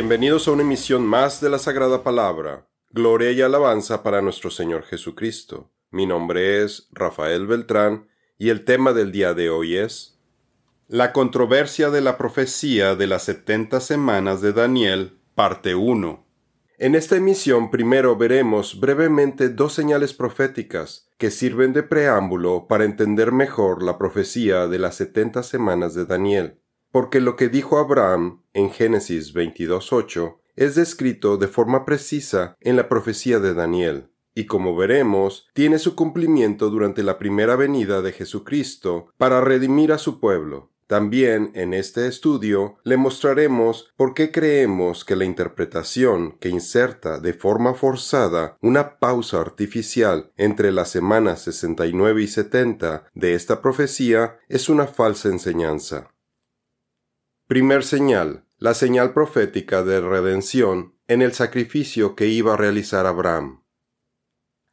Bienvenidos a una emisión más de la Sagrada Palabra. Gloria y alabanza para nuestro Señor Jesucristo. Mi nombre es Rafael Beltrán y el tema del día de hoy es La controversia de la profecía de las setenta semanas de Daniel, parte 1. En esta emisión primero veremos brevemente dos señales proféticas que sirven de preámbulo para entender mejor la profecía de las setenta semanas de Daniel porque lo que dijo Abraham en Génesis 22.8 es descrito de forma precisa en la profecía de Daniel, y como veremos, tiene su cumplimiento durante la primera venida de Jesucristo para redimir a su pueblo. También en este estudio le mostraremos por qué creemos que la interpretación que inserta de forma forzada una pausa artificial entre las semanas 69 y 70 de esta profecía es una falsa enseñanza. Primer señal, la señal profética de redención en el sacrificio que iba a realizar Abraham.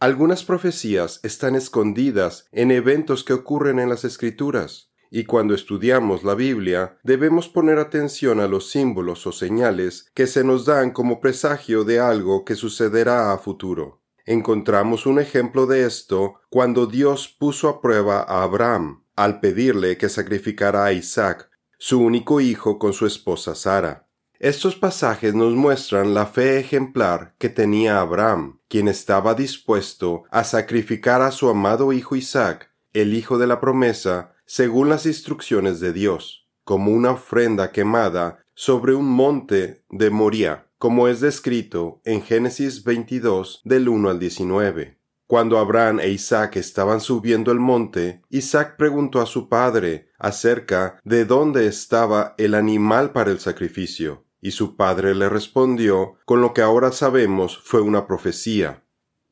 Algunas profecías están escondidas en eventos que ocurren en las escrituras, y cuando estudiamos la Biblia debemos poner atención a los símbolos o señales que se nos dan como presagio de algo que sucederá a futuro. Encontramos un ejemplo de esto cuando Dios puso a prueba a Abraham al pedirle que sacrificara a Isaac su único hijo con su esposa Sara. Estos pasajes nos muestran la fe ejemplar que tenía Abraham, quien estaba dispuesto a sacrificar a su amado hijo Isaac, el hijo de la promesa, según las instrucciones de Dios, como una ofrenda quemada sobre un monte de Moria, como es descrito en Génesis 22 del 1 al 19. Cuando Abraham e Isaac estaban subiendo el monte, Isaac preguntó a su padre acerca de dónde estaba el animal para el sacrificio, y su padre le respondió con lo que ahora sabemos fue una profecía.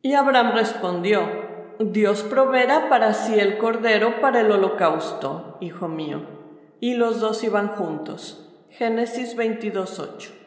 Y Abraham respondió, Dios proveerá para sí el cordero para el holocausto, hijo mío. Y los dos iban juntos. Génesis 22.8.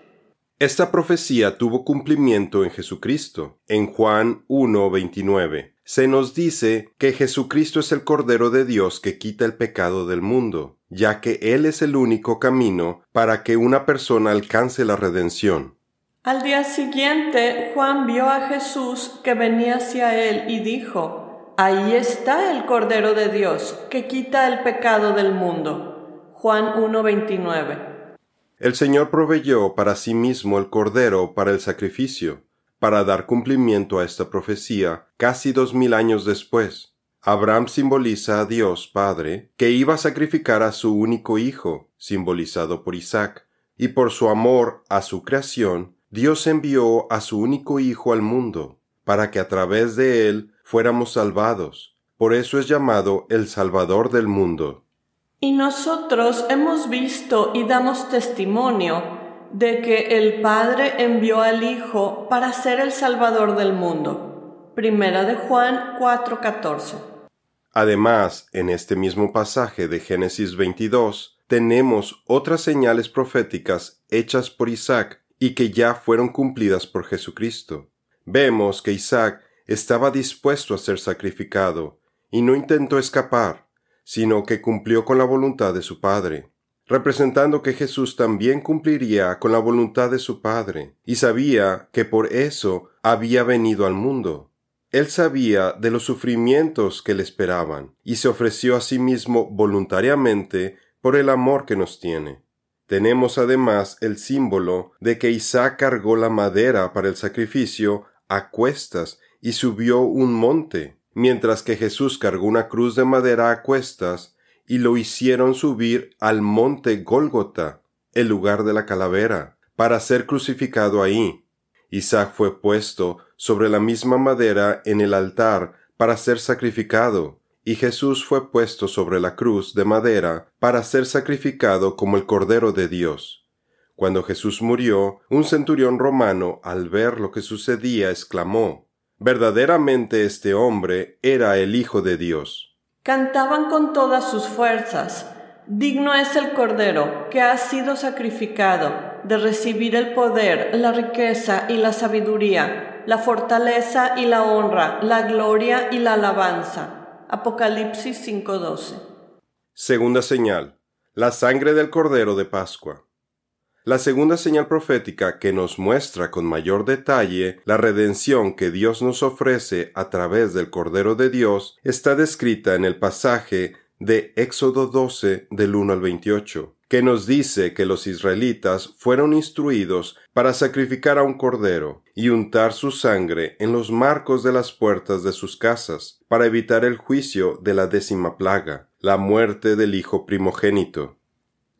Esta profecía tuvo cumplimiento en Jesucristo. En Juan 1:29 se nos dice que Jesucristo es el Cordero de Dios que quita el pecado del mundo, ya que Él es el único camino para que una persona alcance la redención. Al día siguiente, Juan vio a Jesús que venía hacia él y dijo, Ahí está el Cordero de Dios que quita el pecado del mundo. Juan 1:29 el Señor proveyó para sí mismo el Cordero para el sacrificio, para dar cumplimiento a esta profecía casi dos mil años después. Abraham simboliza a Dios Padre, que iba a sacrificar a su único hijo, simbolizado por Isaac, y por su amor a su creación, Dios envió a su único hijo al mundo, para que a través de él fuéramos salvados. Por eso es llamado el Salvador del mundo. Y nosotros hemos visto y damos testimonio de que el Padre envió al Hijo para ser el Salvador del mundo. Primera de Juan 4:14. Además, en este mismo pasaje de Génesis 22, tenemos otras señales proféticas hechas por Isaac y que ya fueron cumplidas por Jesucristo. Vemos que Isaac estaba dispuesto a ser sacrificado y no intentó escapar sino que cumplió con la voluntad de su Padre, representando que Jesús también cumpliría con la voluntad de su Padre, y sabía que por eso había venido al mundo. Él sabía de los sufrimientos que le esperaban, y se ofreció a sí mismo voluntariamente por el amor que nos tiene. Tenemos además el símbolo de que Isaac cargó la madera para el sacrificio a cuestas y subió un monte, mientras que Jesús cargó una cruz de madera a cuestas y lo hicieron subir al monte Gólgota, el lugar de la calavera, para ser crucificado ahí. Isaac fue puesto sobre la misma madera en el altar para ser sacrificado, y Jesús fue puesto sobre la cruz de madera para ser sacrificado como el Cordero de Dios. Cuando Jesús murió, un centurión romano, al ver lo que sucedía, exclamó Verdaderamente este hombre era el Hijo de Dios. Cantaban con todas sus fuerzas. Digno es el Cordero que ha sido sacrificado de recibir el poder, la riqueza y la sabiduría, la fortaleza y la honra, la gloria y la alabanza. Apocalipsis 5:12. Segunda señal. La sangre del Cordero de Pascua. La segunda señal profética que nos muestra con mayor detalle la redención que Dios nos ofrece a través del Cordero de Dios está descrita en el pasaje de Éxodo 12 del 1 al 28, que nos dice que los israelitas fueron instruidos para sacrificar a un cordero y untar su sangre en los marcos de las puertas de sus casas, para evitar el juicio de la décima plaga, la muerte del hijo primogénito.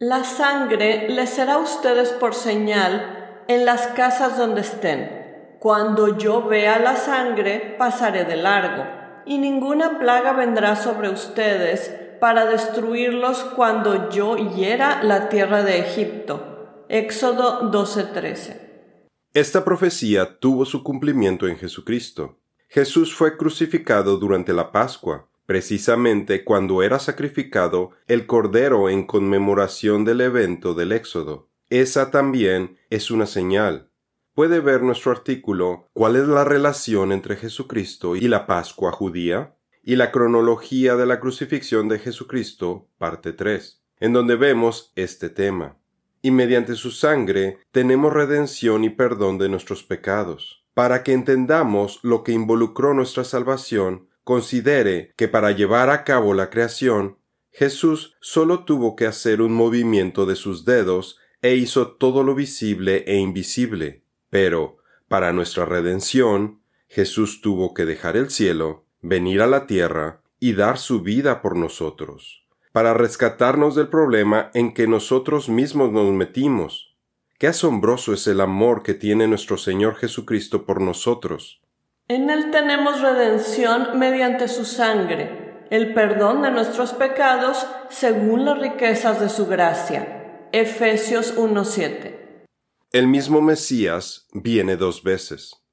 La sangre les será a ustedes por señal en las casas donde estén. Cuando yo vea la sangre, pasaré de largo, y ninguna plaga vendrá sobre ustedes para destruirlos cuando yo hiera la tierra de Egipto. Éxodo 12:13. Esta profecía tuvo su cumplimiento en Jesucristo. Jesús fue crucificado durante la Pascua, precisamente cuando era sacrificado el Cordero en conmemoración del evento del Éxodo. Esa también es una señal. Puede ver nuestro artículo ¿Cuál es la relación entre Jesucristo y la Pascua judía? y la cronología de la crucifixión de Jesucristo, parte 3, en donde vemos este tema. Y mediante su sangre tenemos redención y perdón de nuestros pecados. Para que entendamos lo que involucró nuestra salvación, considere que para llevar a cabo la creación, Jesús solo tuvo que hacer un movimiento de sus dedos e hizo todo lo visible e invisible. Pero, para nuestra redención, Jesús tuvo que dejar el cielo, venir a la tierra y dar su vida por nosotros, para rescatarnos del problema en que nosotros mismos nos metimos. Qué asombroso es el amor que tiene nuestro Señor Jesucristo por nosotros. En Él tenemos redención mediante su sangre, el perdón de nuestros pecados según las riquezas de su gracia. Efesios 1.7. El mismo Mesías viene dos veces.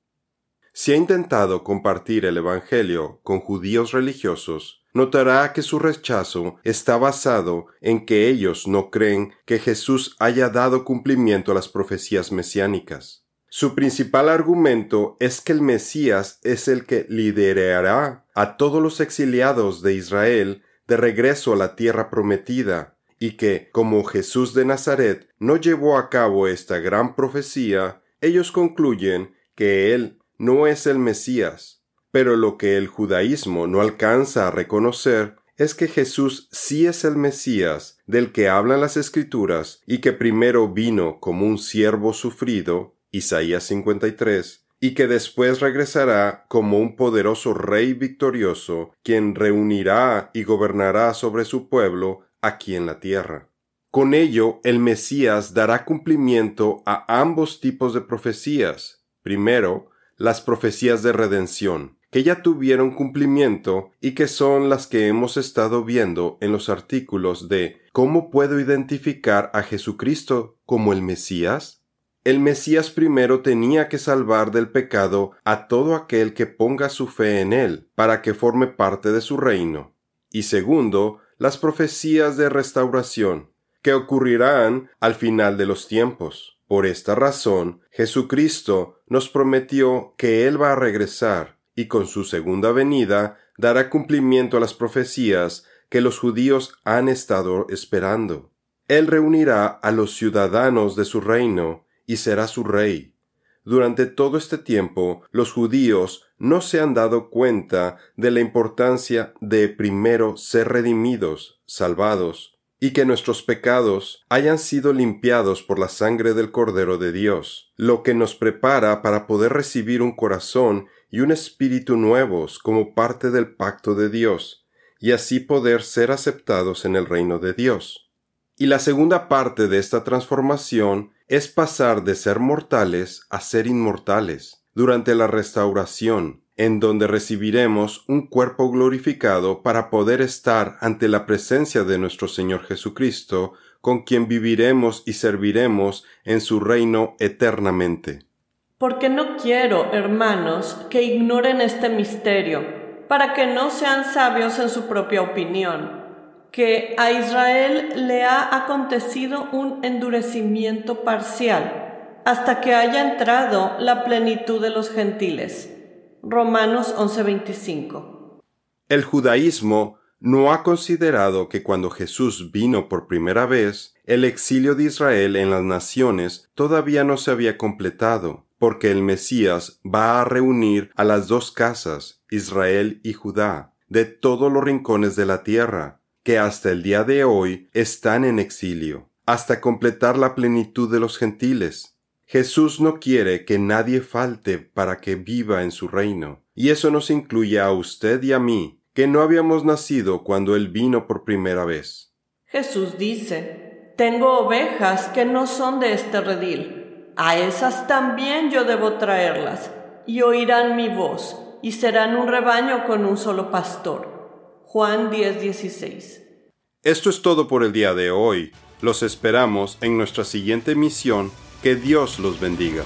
Si ha intentado compartir el Evangelio con judíos religiosos, notará que su rechazo está basado en que ellos no creen que Jesús haya dado cumplimiento a las profecías mesiánicas. Su principal argumento es que el Mesías es el que liderará a todos los exiliados de Israel de regreso a la tierra prometida, y que, como Jesús de Nazaret no llevó a cabo esta gran profecía, ellos concluyen que Él no es el Mesías. Pero lo que el judaísmo no alcanza a reconocer es que Jesús sí es el Mesías del que hablan las Escrituras y que primero vino como un siervo sufrido Isaías 53, y que después regresará como un poderoso rey victorioso, quien reunirá y gobernará sobre su pueblo aquí en la tierra. Con ello, el Mesías dará cumplimiento a ambos tipos de profecías. Primero, las profecías de redención, que ya tuvieron cumplimiento y que son las que hemos estado viendo en los artículos de ¿Cómo puedo identificar a Jesucristo como el Mesías? El Mesías primero tenía que salvar del pecado a todo aquel que ponga su fe en él, para que forme parte de su reino. Y segundo, las profecías de restauración, que ocurrirán al final de los tiempos. Por esta razón, Jesucristo nos prometió que Él va a regresar, y con su segunda venida dará cumplimiento a las profecías que los judíos han estado esperando. Él reunirá a los ciudadanos de su reino y será su rey. Durante todo este tiempo los judíos no se han dado cuenta de la importancia de primero ser redimidos, salvados, y que nuestros pecados hayan sido limpiados por la sangre del Cordero de Dios, lo que nos prepara para poder recibir un corazón y un espíritu nuevos como parte del pacto de Dios, y así poder ser aceptados en el reino de Dios. Y la segunda parte de esta transformación es pasar de ser mortales a ser inmortales durante la restauración, en donde recibiremos un cuerpo glorificado para poder estar ante la presencia de nuestro Señor Jesucristo, con quien viviremos y serviremos en su reino eternamente. Porque no quiero, hermanos, que ignoren este misterio, para que no sean sabios en su propia opinión que a Israel le ha acontecido un endurecimiento parcial hasta que haya entrado la plenitud de los gentiles. Romanos 11:25. El judaísmo no ha considerado que cuando Jesús vino por primera vez, el exilio de Israel en las naciones todavía no se había completado, porque el Mesías va a reunir a las dos casas, Israel y Judá, de todos los rincones de la tierra, que hasta el día de hoy están en exilio, hasta completar la plenitud de los gentiles. Jesús no quiere que nadie falte para que viva en su reino, y eso nos incluye a usted y a mí, que no habíamos nacido cuando Él vino por primera vez. Jesús dice, Tengo ovejas que no son de este redil. A esas también yo debo traerlas, y oirán mi voz, y serán un rebaño con un solo pastor. Juan 10:16. Esto es todo por el día de hoy. Los esperamos en nuestra siguiente misión. Que Dios los bendiga.